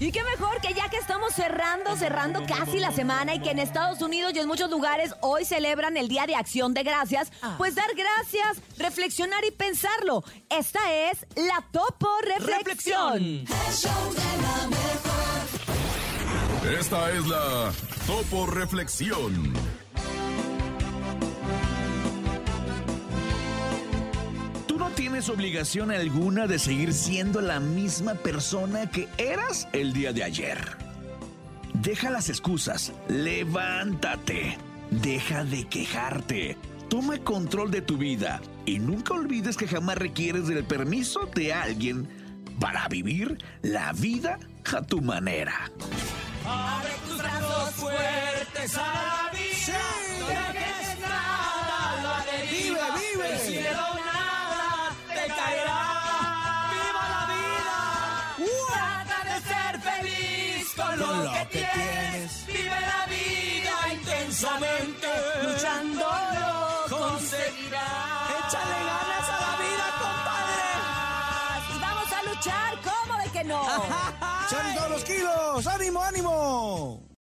Y qué mejor que ya que estamos cerrando, cerrando casi la semana y que en Estados Unidos y en muchos lugares hoy celebran el Día de Acción de Gracias, pues dar gracias, reflexionar y pensarlo. Esta es la Topo Reflexión. Esta es la Topo Reflexión. No tienes obligación alguna de seguir siendo la misma persona que eras el día de ayer. Deja las excusas, levántate, deja de quejarte, toma control de tu vida y nunca olvides que jamás requieres del permiso de alguien para vivir la vida a tu manera. Lo, que, tienes. Vive la vida intensamente. Luchando lo conseguirás. Échale ganas a la vida, compadre. Y vamos a luchar, ¿cómo de que no? ¡Echan todos los kilos! ¡Ánimo, ánimo!